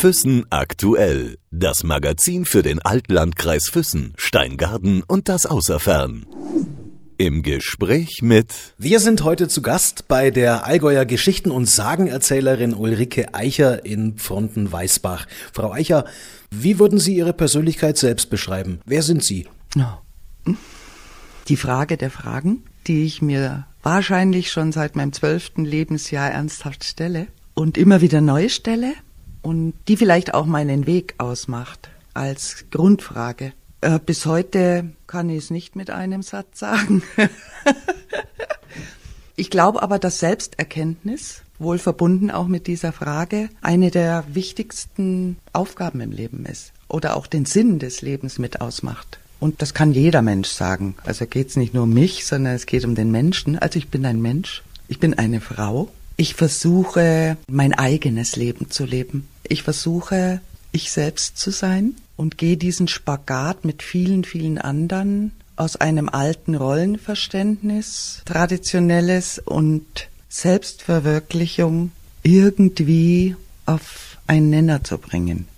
Füssen aktuell. Das Magazin für den Altlandkreis Füssen, Steingarten und das Außerfern. Im Gespräch mit Wir sind heute zu Gast bei der Allgäuer Geschichten- und Sagenerzählerin Ulrike Eicher in Fronten-Weißbach. Frau Eicher, wie würden Sie Ihre Persönlichkeit selbst beschreiben? Wer sind Sie? Die Frage der Fragen, die ich mir wahrscheinlich schon seit meinem zwölften Lebensjahr ernsthaft stelle und immer wieder neu stelle und die vielleicht auch meinen Weg ausmacht als Grundfrage. Äh, bis heute kann ich es nicht mit einem Satz sagen. ich glaube aber, dass Selbsterkenntnis, wohl verbunden auch mit dieser Frage, eine der wichtigsten Aufgaben im Leben ist oder auch den Sinn des Lebens mit ausmacht. Und das kann jeder Mensch sagen. Also geht es nicht nur um mich, sondern es geht um den Menschen. Also ich bin ein Mensch, ich bin eine Frau. Ich versuche, mein eigenes Leben zu leben. Ich versuche, ich selbst zu sein und gehe diesen Spagat mit vielen, vielen anderen aus einem alten Rollenverständnis, traditionelles und Selbstverwirklichung irgendwie auf einen Nenner zu bringen.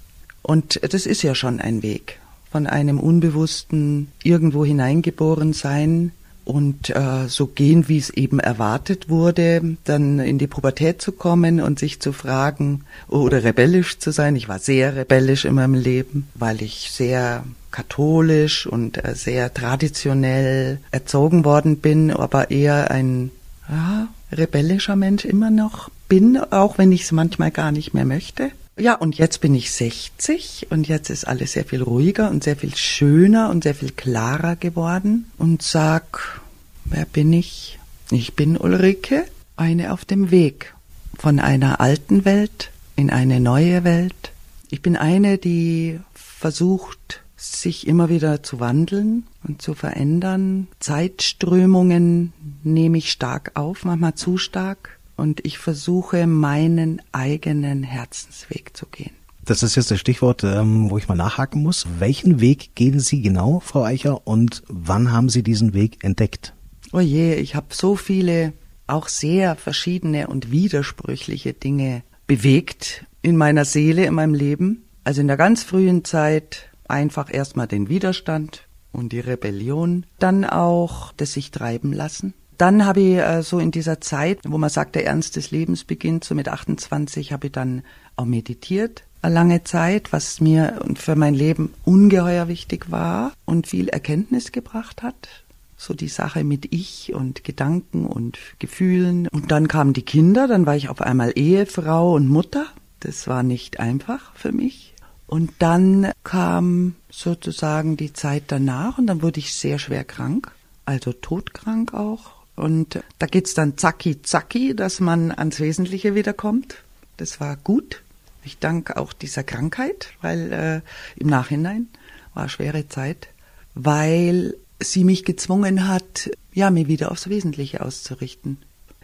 Und das ist ja schon ein Weg von einem unbewussten irgendwo hineingeboren sein und äh, so gehen, wie es eben erwartet wurde, dann in die Pubertät zu kommen und sich zu fragen oder rebellisch zu sein. Ich war sehr rebellisch in meinem Leben, weil ich sehr katholisch und äh, sehr traditionell erzogen worden bin, aber eher ein ja, rebellischer Mensch immer noch bin, auch wenn ich es manchmal gar nicht mehr möchte. Ja, und jetzt bin ich 60 und jetzt ist alles sehr viel ruhiger und sehr viel schöner und sehr viel klarer geworden und sag, wer bin ich? Ich bin Ulrike, eine auf dem Weg von einer alten Welt in eine neue Welt. Ich bin eine, die versucht, sich immer wieder zu wandeln und zu verändern. Zeitströmungen nehme ich stark auf, manchmal zu stark und ich versuche meinen eigenen Herzensweg zu gehen. Das ist jetzt das Stichwort, ähm, wo ich mal nachhaken muss. Welchen Weg gehen Sie genau, Frau Eicher, und wann haben Sie diesen Weg entdeckt? Oh je, ich habe so viele, auch sehr verschiedene und widersprüchliche Dinge bewegt in meiner Seele, in meinem Leben. Also in der ganz frühen Zeit einfach erstmal den Widerstand und die Rebellion, dann auch das sich treiben lassen, dann habe ich äh, so in dieser Zeit, wo man sagt, der Ernst des Lebens beginnt, so mit 28 habe ich dann auch meditiert, eine lange Zeit, was mir und für mein Leben ungeheuer wichtig war und viel Erkenntnis gebracht hat. So die Sache mit Ich und Gedanken und Gefühlen. Und dann kamen die Kinder, dann war ich auf einmal Ehefrau und Mutter. Das war nicht einfach für mich. Und dann kam sozusagen die Zeit danach und dann wurde ich sehr schwer krank, also todkrank auch und da geht's dann zacki zacki, dass man ans Wesentliche wiederkommt. Das war gut. Ich danke auch dieser Krankheit, weil äh, im Nachhinein war schwere Zeit, weil sie mich gezwungen hat, ja, mir wieder aufs Wesentliche auszurichten.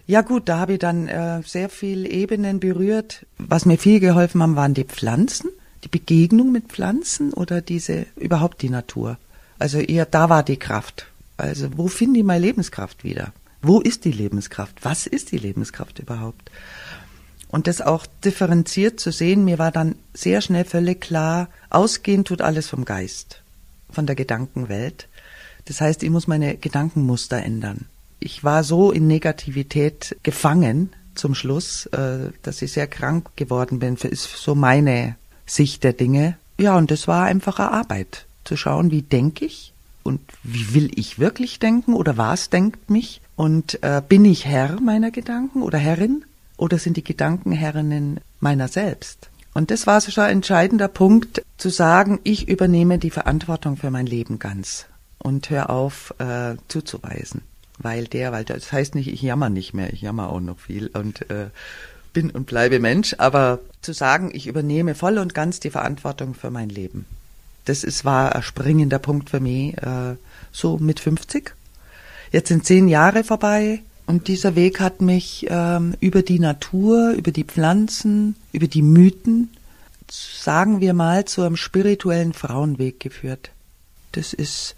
Ja gut, da habe ich dann äh, sehr viel Ebenen berührt. Was mir viel geholfen haben, waren die Pflanzen, die Begegnung mit Pflanzen oder diese überhaupt die Natur. Also eher da war die Kraft. Also wo finde ich meine Lebenskraft wieder? Wo ist die Lebenskraft? Was ist die Lebenskraft überhaupt? Und das auch differenziert zu sehen, mir war dann sehr schnell völlig klar, ausgehen tut alles vom Geist, von der Gedankenwelt. Das heißt, ich muss meine Gedankenmuster ändern. Ich war so in Negativität gefangen zum Schluss, äh, dass ich sehr krank geworden bin. Das ist so meine Sicht der Dinge. Ja, und das war einfache Arbeit, zu schauen, wie denke ich und wie will ich wirklich denken oder was denkt mich und äh, bin ich Herr meiner Gedanken oder Herrin oder sind die Gedanken Herrinnen meiner selbst? Und das war so ein entscheidender Punkt, zu sagen, ich übernehme die Verantwortung für mein Leben ganz und hör auf äh, zuzuweisen. Weil der, weil das heißt nicht, ich jammer nicht mehr, ich jammer auch noch viel und äh, bin und bleibe Mensch, aber zu sagen, ich übernehme voll und ganz die Verantwortung für mein Leben. Das ist, war ein springender Punkt für mich, äh, so mit 50. Jetzt sind zehn Jahre vorbei und dieser Weg hat mich ähm, über die Natur, über die Pflanzen, über die Mythen, sagen wir mal, zu einem spirituellen Frauenweg geführt. Das ist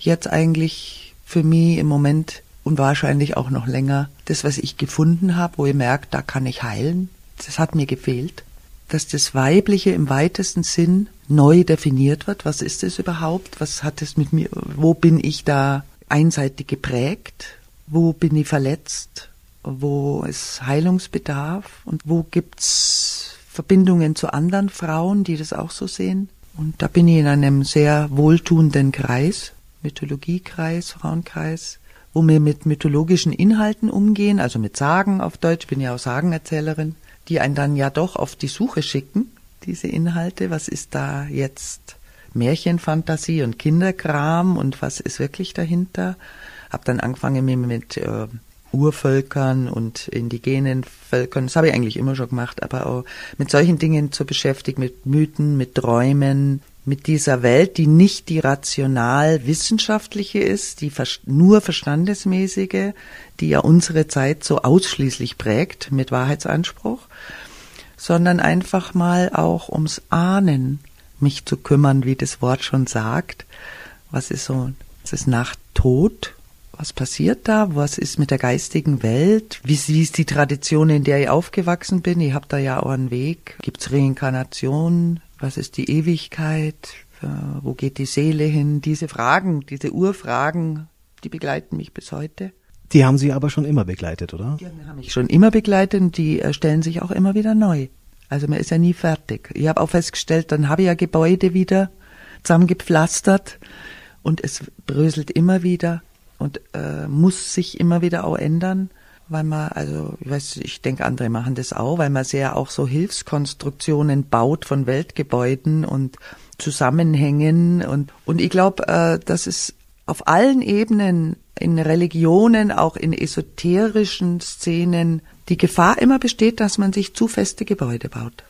jetzt eigentlich für mich im Moment und wahrscheinlich auch noch länger das, was ich gefunden habe, wo ich merke, da kann ich heilen. Das hat mir gefehlt. dass das Weibliche im weitesten Sinn neu definiert wird. Was ist es überhaupt? Was hat es mit mir? Wo bin ich da einseitig geprägt? Wo bin ich verletzt? Wo ist Heilungsbedarf? Und wo gibt's Verbindungen zu anderen Frauen, die das auch so sehen? Und da bin ich in einem sehr wohltuenden Kreis, Mythologiekreis, Frauenkreis, wo wir mit mythologischen Inhalten umgehen, also mit Sagen auf Deutsch, bin ja auch Sagenerzählerin, die einen dann ja doch auf die Suche schicken, diese Inhalte. Was ist da jetzt Märchenfantasie und Kinderkram und was ist wirklich dahinter? Hab dann angefangen mit, mit äh, Urvölkern und indigenen Völkern, das habe ich eigentlich immer schon gemacht, aber auch mit solchen Dingen zu beschäftigen, mit Mythen, mit Träumen, mit dieser Welt, die nicht die rational wissenschaftliche ist, die nur verstandesmäßige, die ja unsere Zeit so ausschließlich prägt mit Wahrheitsanspruch, sondern einfach mal auch ums Ahnen mich zu kümmern, wie das Wort schon sagt. Was ist so, was ist nach Tod? Was passiert da? Was ist mit der geistigen Welt? Wie, wie ist die Tradition, in der ich aufgewachsen bin? Ich habe da ja auch einen Weg. Gibt's Reinkarnation? Was ist die Ewigkeit? Äh, wo geht die Seele hin? Diese Fragen, diese Urfragen, die begleiten mich bis heute. Die haben Sie aber schon immer begleitet, oder? Die haben mich schon immer begleitet und die äh, stellen sich auch immer wieder neu. Also man ist ja nie fertig. Ich habe auch festgestellt, dann habe ich ja Gebäude wieder zusammengepflastert und es bröselt immer wieder und äh, muss sich immer wieder auch ändern, weil man, also ich weiß, ich denke, andere machen das auch, weil man sehr auch so Hilfskonstruktionen baut von Weltgebäuden und Zusammenhängen und und ich glaube, äh, dass es auf allen Ebenen in Religionen, auch in esoterischen Szenen die Gefahr immer besteht, dass man sich zu feste Gebäude baut.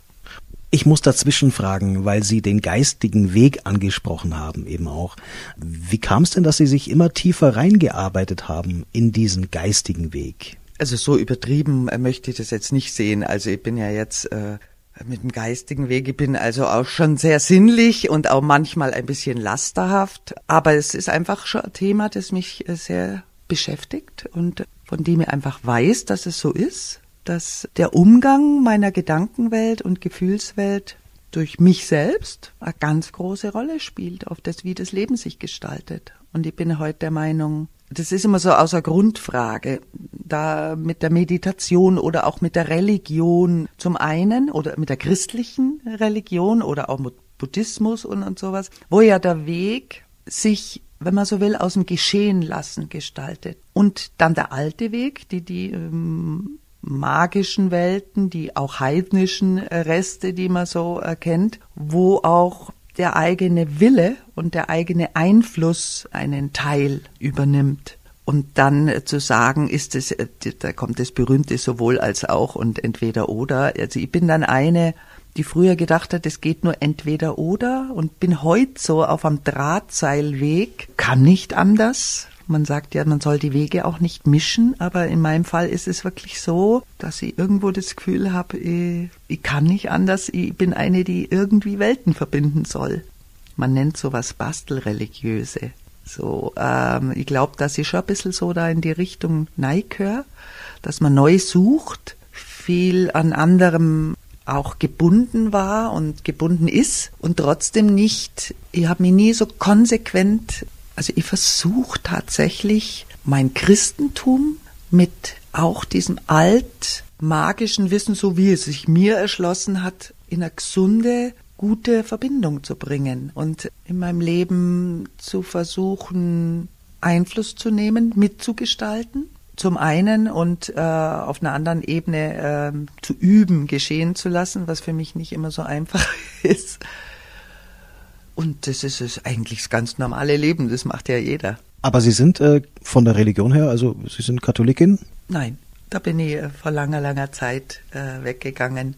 Ich muss dazwischen fragen, weil Sie den geistigen Weg angesprochen haben, eben auch. Wie kam es denn, dass Sie sich immer tiefer reingearbeitet haben in diesen geistigen Weg? Also so übertrieben äh, möchte ich das jetzt nicht sehen. Also ich bin ja jetzt äh, mit dem geistigen Weg, ich bin also auch schon sehr sinnlich und auch manchmal ein bisschen lasterhaft. Aber es ist einfach schon ein Thema, das mich äh, sehr beschäftigt und von dem ich einfach weiß, dass es so ist dass der Umgang meiner Gedankenwelt und Gefühlswelt durch mich selbst eine ganz große Rolle spielt, auf das, wie das Leben sich gestaltet. Und ich bin heute der Meinung, das ist immer so außer Grundfrage, da mit der Meditation oder auch mit der Religion zum einen oder mit der christlichen Religion oder auch mit Buddhismus und, und sowas, wo ja der Weg sich, wenn man so will, aus dem Geschehen lassen gestaltet. Und dann der alte Weg, die die ähm, magischen Welten, die auch heidnischen Reste, die man so erkennt, wo auch der eigene Wille und der eigene Einfluss einen Teil übernimmt. Und dann äh, zu sagen, ist es, äh, da kommt das berühmte sowohl als auch und entweder oder. Also ich bin dann eine, die früher gedacht hat, es geht nur entweder oder und bin heute so auf einem Drahtseilweg, kann nicht anders, man sagt ja, man soll die Wege auch nicht mischen, aber in meinem Fall ist es wirklich so, dass ich irgendwo das Gefühl habe, ich, ich kann nicht anders, ich bin eine, die irgendwie Welten verbinden soll. Man nennt sowas Bastelreligiöse. So, ähm, ich glaube, dass ich schon ein bisschen so da in die Richtung neige, dass man neu sucht, viel an anderem auch gebunden war und gebunden ist und trotzdem nicht, ich habe mich nie so konsequent also ich versuche tatsächlich mein Christentum mit auch diesem alt magischen Wissen, so wie es sich mir erschlossen hat, in eine gesunde, gute Verbindung zu bringen und in meinem Leben zu versuchen, Einfluss zu nehmen, mitzugestalten. Zum einen und äh, auf einer anderen Ebene äh, zu üben, geschehen zu lassen, was für mich nicht immer so einfach ist. Und das ist es eigentlich das ganz normale Leben, das macht ja jeder. Aber Sie sind äh, von der Religion her, also Sie sind Katholikin? Nein, da bin ich äh, vor langer, langer Zeit äh, weggegangen.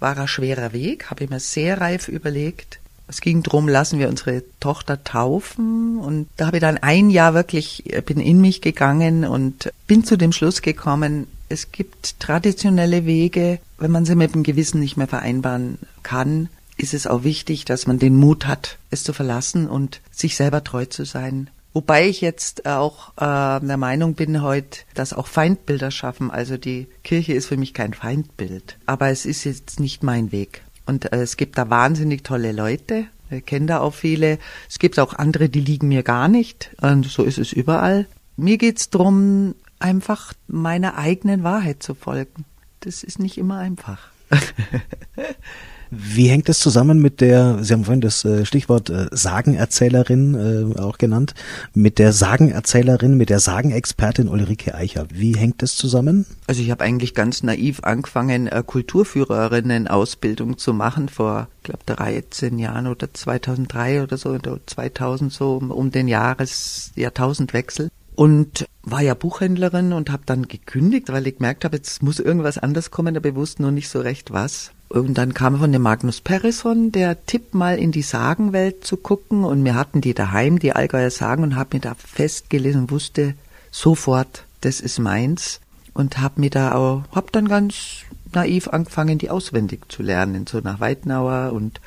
War ein schwerer Weg, habe ich mir sehr reif überlegt. Es ging drum, lassen wir unsere Tochter taufen. Und da habe ich dann ein Jahr wirklich, äh, bin in mich gegangen und bin zu dem Schluss gekommen, es gibt traditionelle Wege, wenn man sie mit dem Gewissen nicht mehr vereinbaren kann, ist es auch wichtig, dass man den Mut hat, es zu verlassen und sich selber treu zu sein Wobei ich jetzt auch äh, der Meinung bin heute, dass auch Feindbilder schaffen. Also die Kirche ist für mich kein Feindbild. Aber es ist jetzt nicht mein Weg. Und äh, es gibt da wahnsinnig tolle Leute. Ich kenne da auch viele. Es gibt auch andere, die liegen mir gar nicht. Und so ist es überall. Mir geht's drum, einfach meiner eigenen Wahrheit zu folgen. Das ist nicht immer einfach. Wie hängt es zusammen mit der, Sie haben vorhin das äh, Stichwort äh, Sagenerzählerin äh, auch genannt, mit der Sagenerzählerin, mit der Sagenexpertin Ulrike Eicher. Wie hängt es zusammen? Also ich habe eigentlich ganz naiv angefangen, Kulturführerinnen-Ausbildung zu machen vor, ich glaube, 13 Jahren oder 2003 oder so, oder 2000 so um den Jahres Jahrtausendwechsel und war ja Buchhändlerin und habe dann gekündigt, weil ich gemerkt habe, jetzt muss irgendwas anders kommen, aber bewusst nur nicht so recht was. Und dann kam von dem Magnus Perrison der Tipp, mal in die Sagenwelt zu gucken. Und wir hatten die daheim, die Allgäuer Sagen, und habe mir da festgelesen und wusste sofort, das ist meins. Und habe mir da auch, hab dann ganz naiv angefangen, die auswendig zu lernen, so nach Weitenauer und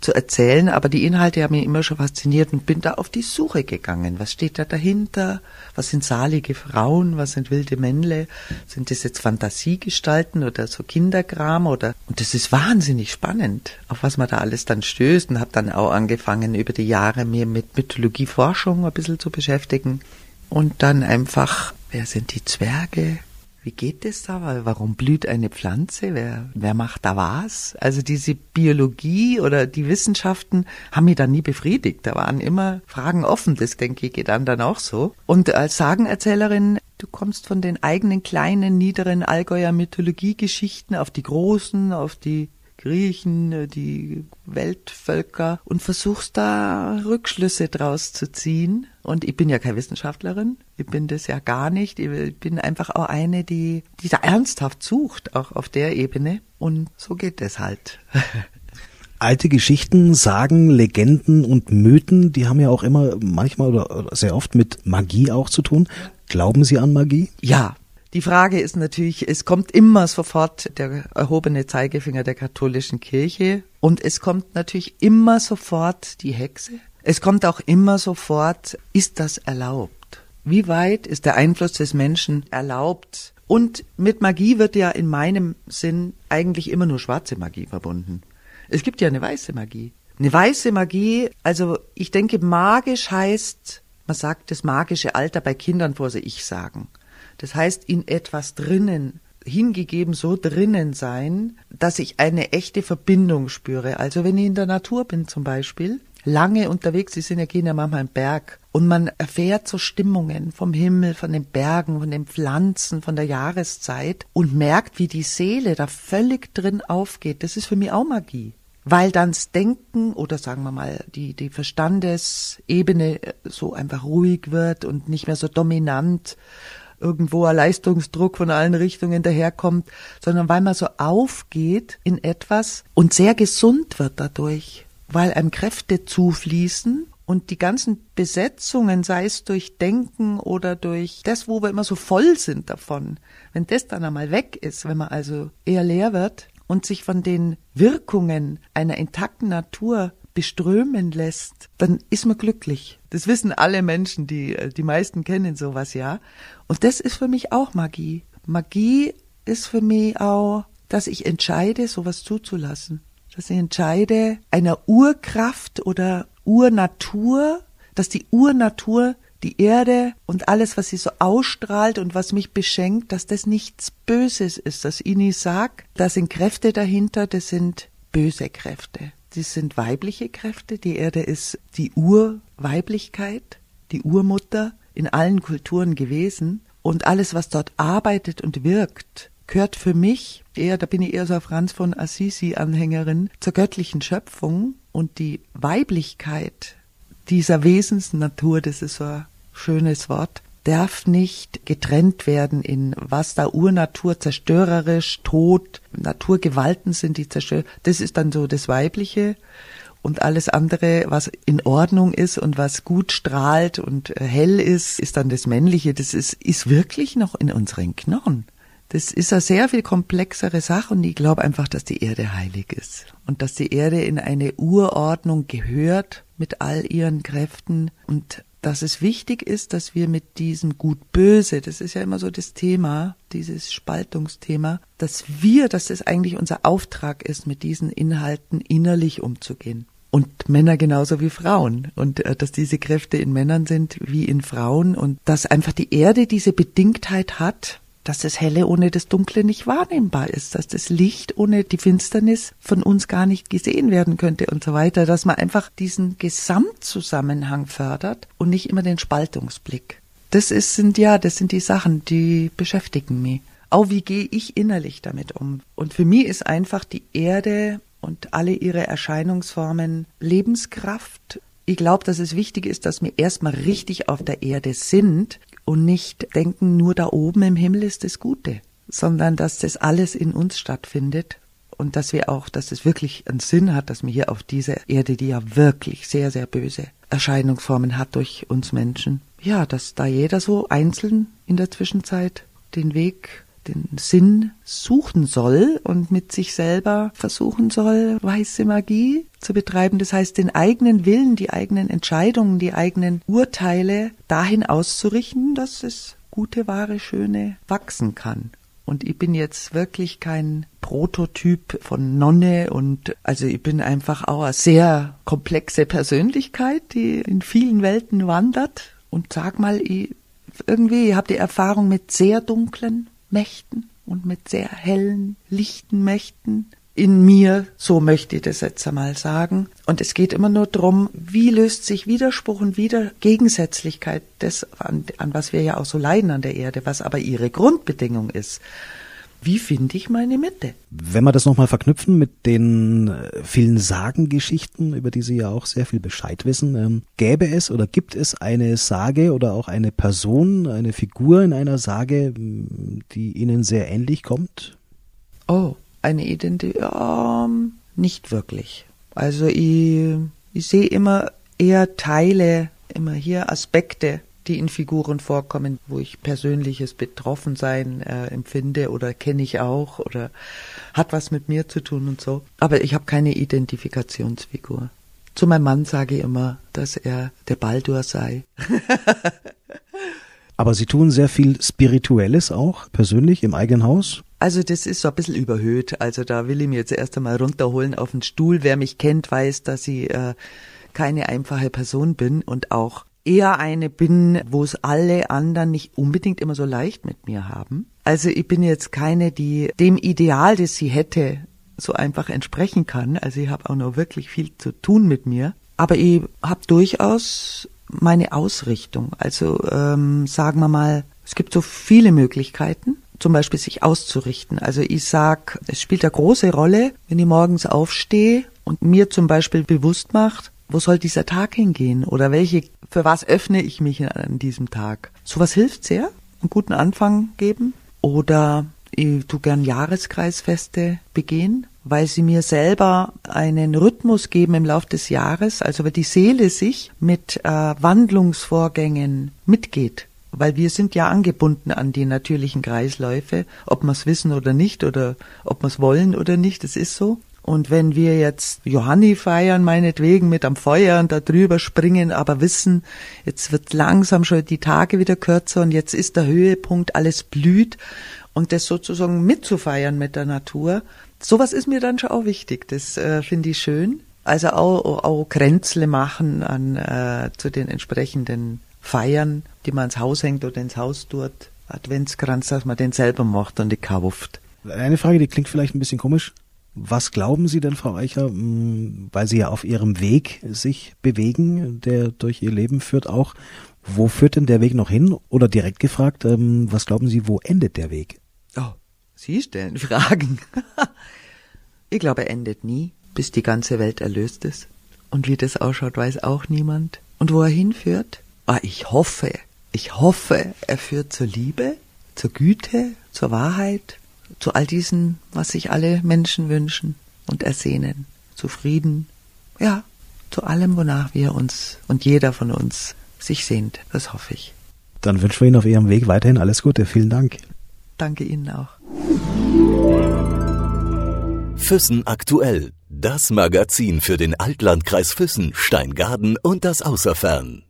zu erzählen, aber die Inhalte haben mich immer schon fasziniert und bin da auf die Suche gegangen. Was steht da dahinter? Was sind salige Frauen? Was sind wilde Männle? Sind das jetzt Fantasiegestalten oder so Kinderkram oder? Und das ist wahnsinnig spannend, auf was man da alles dann stößt und habe dann auch angefangen, über die Jahre mir mit Mythologieforschung ein bisschen zu beschäftigen und dann einfach, wer sind die Zwerge? Wie geht das da? Warum blüht eine Pflanze? Wer, wer macht da was? Also diese Biologie oder die Wissenschaften haben mich da nie befriedigt. Da waren immer Fragen offen. Das denke ich geht dann dann auch so. Und als Sagenerzählerin, du kommst von den eigenen kleinen, niederen Allgäuer Mythologiegeschichten auf die großen, auf die Griechen, äh, die Weltvölker und versuchst da Rückschlüsse draus zu ziehen. Und ich bin ja keine Wissenschaftlerin, ich bin das ja gar nicht. Ich bin einfach auch eine, die, die da ernsthaft sucht, auch auf der Ebene. Und so geht es halt. alte Geschichten, Sagen, Legenden und Mythen, die haben ja auch immer manchmal oder sehr oft mit Magie auch zu tun. Glauben Sie an Magie? Ja, die Frage ist natürlich, es kommt immer sofort der erhobene Zeigefinger der katholischen Kirche und es kommt natürlich immer sofort die Hexe. Es kommt auch immer sofort, ist das erlaubt? Wie weit ist der Einfluss des Menschen erlaubt? Und mit Magie wird ja in meinem Sinn eigentlich immer nur schwarze Magie verbunden. Es gibt ja eine weiße Magie. Eine weiße Magie, also ich denke, magisch heißt, man sagt das magische Alter bei Kindern vor sich ich sagen. Das heißt, in etwas drinnen, hingegeben so drinnen sein, dass ich eine echte Verbindung spüre. Also wenn ich in der Natur bin zum Beispiel, lange unterwegs, Sie sind ja gehen ja manchmal im Berg und man erfährt so Stimmungen vom Himmel, von den Bergen, von den Pflanzen, von der Jahreszeit und merkt, wie die Seele da völlig drin aufgeht. Das ist für mich auch Magie. Weil dann das Denken oder sagen wir mal die, die Verstandesebene so einfach ruhig wird und nicht mehr so dominant irgendwo ein Leistungsdruck von allen Richtungen daherkommt, sondern weil man so aufgeht in etwas und sehr gesund wird dadurch, weil einem Kräfte zufließen und die ganzen Besetzungen, sei es durch Denken oder durch das, wo wir immer so voll sind davon, wenn das dann einmal weg ist, wenn man also eher leer wird und sich von den Wirkungen einer intakten Natur beströmen lässt, dann ist man glücklich. Das wissen alle Menschen, die, äh, die meisten kennen sowas, ja. Und das ist für mich auch Magie. Magie ist für mich auch, dass ich entscheide, sowas zuzulassen. Dass ich entscheide, einer Urkraft oder Urnatur, dass die Urnatur die Erde und alles, was sie so ausstrahlt und was mich beschenkt, dass das nichts Böses ist, dass ich nie sag, da sind Kräfte dahinter, das sind böse Kräfte. Das sind weibliche Kräfte. Die Erde ist die Urweiblichkeit, die Urmutter in allen Kulturen gewesen. Und alles, was dort arbeitet und wirkt, gehört für mich eher, da bin ich eher so eine Franz von Assisi-Anhängerin, zur göttlichen Schöpfung. Und die Weiblichkeit dieser Wesensnatur, das ist so ein schönes Wort, darf nicht getrennt werden in was da Urnatur zerstörerisch, Tod, Naturgewalten sind, die zerstören. Das ist dann so das Weibliche und alles andere, was in Ordnung ist und was gut strahlt und äh, hell ist, ist dann das Männliche. Das ist, ist wirklich noch in unseren Knochen. Das ist eine sehr viel komplexere Sache und ich glaube einfach, dass die Erde heilig ist und dass die Erde in eine Urordnung gehört mit all ihren Kräften und dass es wichtig ist, dass wir mit diesem Gut-Böse, das ist ja immer so das Thema, dieses Spaltungsthema, dass wir, dass es eigentlich unser Auftrag ist, mit diesen Inhalten innerlich umzugehen. Und Männer genauso wie Frauen. Und äh, dass diese Kräfte in Männern sind wie in Frauen und dass einfach die Erde diese Bedingtheit hat, dass das Helle ohne das Dunkle nicht wahrnehmbar ist, dass das Licht ohne die Finsternis von uns gar nicht gesehen werden könnte und so weiter, dass man einfach diesen Gesamtzusammenhang fördert und nicht immer den Spaltungsblick. Das ist, sind ja, das sind die Sachen, die beschäftigen mich. Auch wie gehe ich innerlich damit um? Und für mich ist einfach die Erde und alle ihre Erscheinungsformen Lebenskraft. Ich glaube, dass es wichtig ist, dass wir erstmal richtig auf der Erde sind, und nicht denken, nur da oben im Himmel ist das Gute, sondern dass das alles in uns stattfindet und dass wir auch, dass es wirklich einen Sinn hat, dass wir hier auf dieser Erde, die ja wirklich sehr, sehr böse Erscheinungsformen hat durch uns Menschen, ja, dass da jeder so einzeln in der Zwischenzeit den Weg den Sinn suchen soll und mit sich selber versuchen soll, weiße Magie zu betreiben. Das heißt, den eigenen Willen, die eigenen Entscheidungen, die eigenen Urteile dahin auszurichten, dass es gute, wahre, schöne wachsen kann. Und ich bin jetzt wirklich kein Prototyp von Nonne und also ich bin einfach auch eine sehr komplexe Persönlichkeit, die in vielen Welten wandert. Und sag mal, ich irgendwie, ich habe die Erfahrung mit sehr dunklen Mächten und mit sehr hellen, lichten Mächten in mir, so möchte ich das jetzt einmal sagen. Und es geht immer nur darum, wie löst sich Widerspruch und wieder Gegensätzlichkeit, das, an, an was wir ja auch so leiden an der Erde, was aber ihre Grundbedingung ist wie finde ich meine Mitte? Wenn wir das nochmal verknüpfen mit den äh, vielen Sagengeschichten, über die Sie ja auch sehr viel Bescheid wissen, ähm, gäbe es oder gibt es eine Sage oder auch eine Person, eine Figur in einer Sage, die Ihnen sehr ähnlich kommt? Oh, eine Identität? Ähm, nicht wirklich. Also ich, ich sehe immer eher Teile, immer hier Aspekte die in Figuren vorkommen, wo ich persönliches Betroffensein äh, empfinde oder kenne ich auch oder hat was mit mir zu tun und so. Aber ich habe keine Identifikationsfigur. Zu meinem Mann sage ich immer, dass er der Baldur sei. Aber Sie tun sehr viel Spirituelles auch, persönlich, im eigenen Haus? Also das ist so ein bisschen überhöht. Also da will ich mir jetzt erst einmal runterholen auf den Stuhl. Wer mich kennt, weiß, dass ich äh, keine einfache Person bin und auch eher eine bin, wo es alle anderen nicht unbedingt immer so leicht mit mir haben. Also ich bin jetzt keine, die dem Ideal, das sie hätte, so einfach entsprechen kann. Also ich habe auch noch wirklich viel zu tun mit mir. Aber ich habe durchaus meine Ausrichtung. Also ähm, sagen wir mal, es gibt so viele Möglichkeiten, zum Beispiel sich auszurichten. Also ich sag, es spielt eine große Rolle, wenn ich morgens aufstehe und mir zum Beispiel bewusst macht, wo soll dieser Tag hingehen oder welche, für was öffne ich mich an diesem Tag? Sowas hilft sehr, einen guten Anfang geben oder ich tu gern Jahreskreisfeste begehen, weil sie mir selber einen Rhythmus geben im Laufe des Jahres, also weil die Seele sich mit äh, Wandlungsvorgängen mitgeht. Weil wir sind ja angebunden an die natürlichen Kreisläufe, ob wir es wissen oder nicht oder ob wir es wollen oder nicht, das ist so. Und wenn wir jetzt Johanni feiern, meinetwegen mit am Feuer und da drüber springen, aber wissen, jetzt wird langsam schon die Tage wieder kürzer und jetzt ist der Höhepunkt, alles blüht und das sozusagen mitzufeiern mit der Natur, sowas ist mir dann schon auch wichtig. Das äh, finde ich schön. Also auch, auch Kränzle machen an äh, zu den entsprechenden Feiern, die man ins Haus hängt oder ins Haus tut. Adventskranz, dass man den selber macht und die kauft. Eine Frage, die klingt vielleicht ein bisschen komisch. Was glauben Sie denn, Frau Eicher, weil Sie ja auf Ihrem Weg sich bewegen, der durch Ihr Leben führt auch, wo führt denn der Weg noch hin? Oder direkt gefragt, ähm, was glauben Sie, wo endet der Weg? Oh, Sie stellen Fragen. ich glaube, er endet nie, bis die ganze Welt erlöst ist. Und wie das ausschaut, weiß auch niemand. Und wo er hinführt? Ah, ich hoffe, ich hoffe, er führt zur Liebe, zur Güte, zur Wahrheit, zu all diesen, was sich alle Menschen wünschen und ersehnen, zu Frieden, ja, zu allem, wonach wir uns und jeder von uns sich sehnt. Das hoffe ich. Dann wünschen wir Ihnen auf Ihrem Weg weiterhin alles Gute. Vielen Dank. Danke Ihnen auch. Füssen aktuell. Das Magazin für den Altlandkreis Füssen, Steingaden und das Außerfern.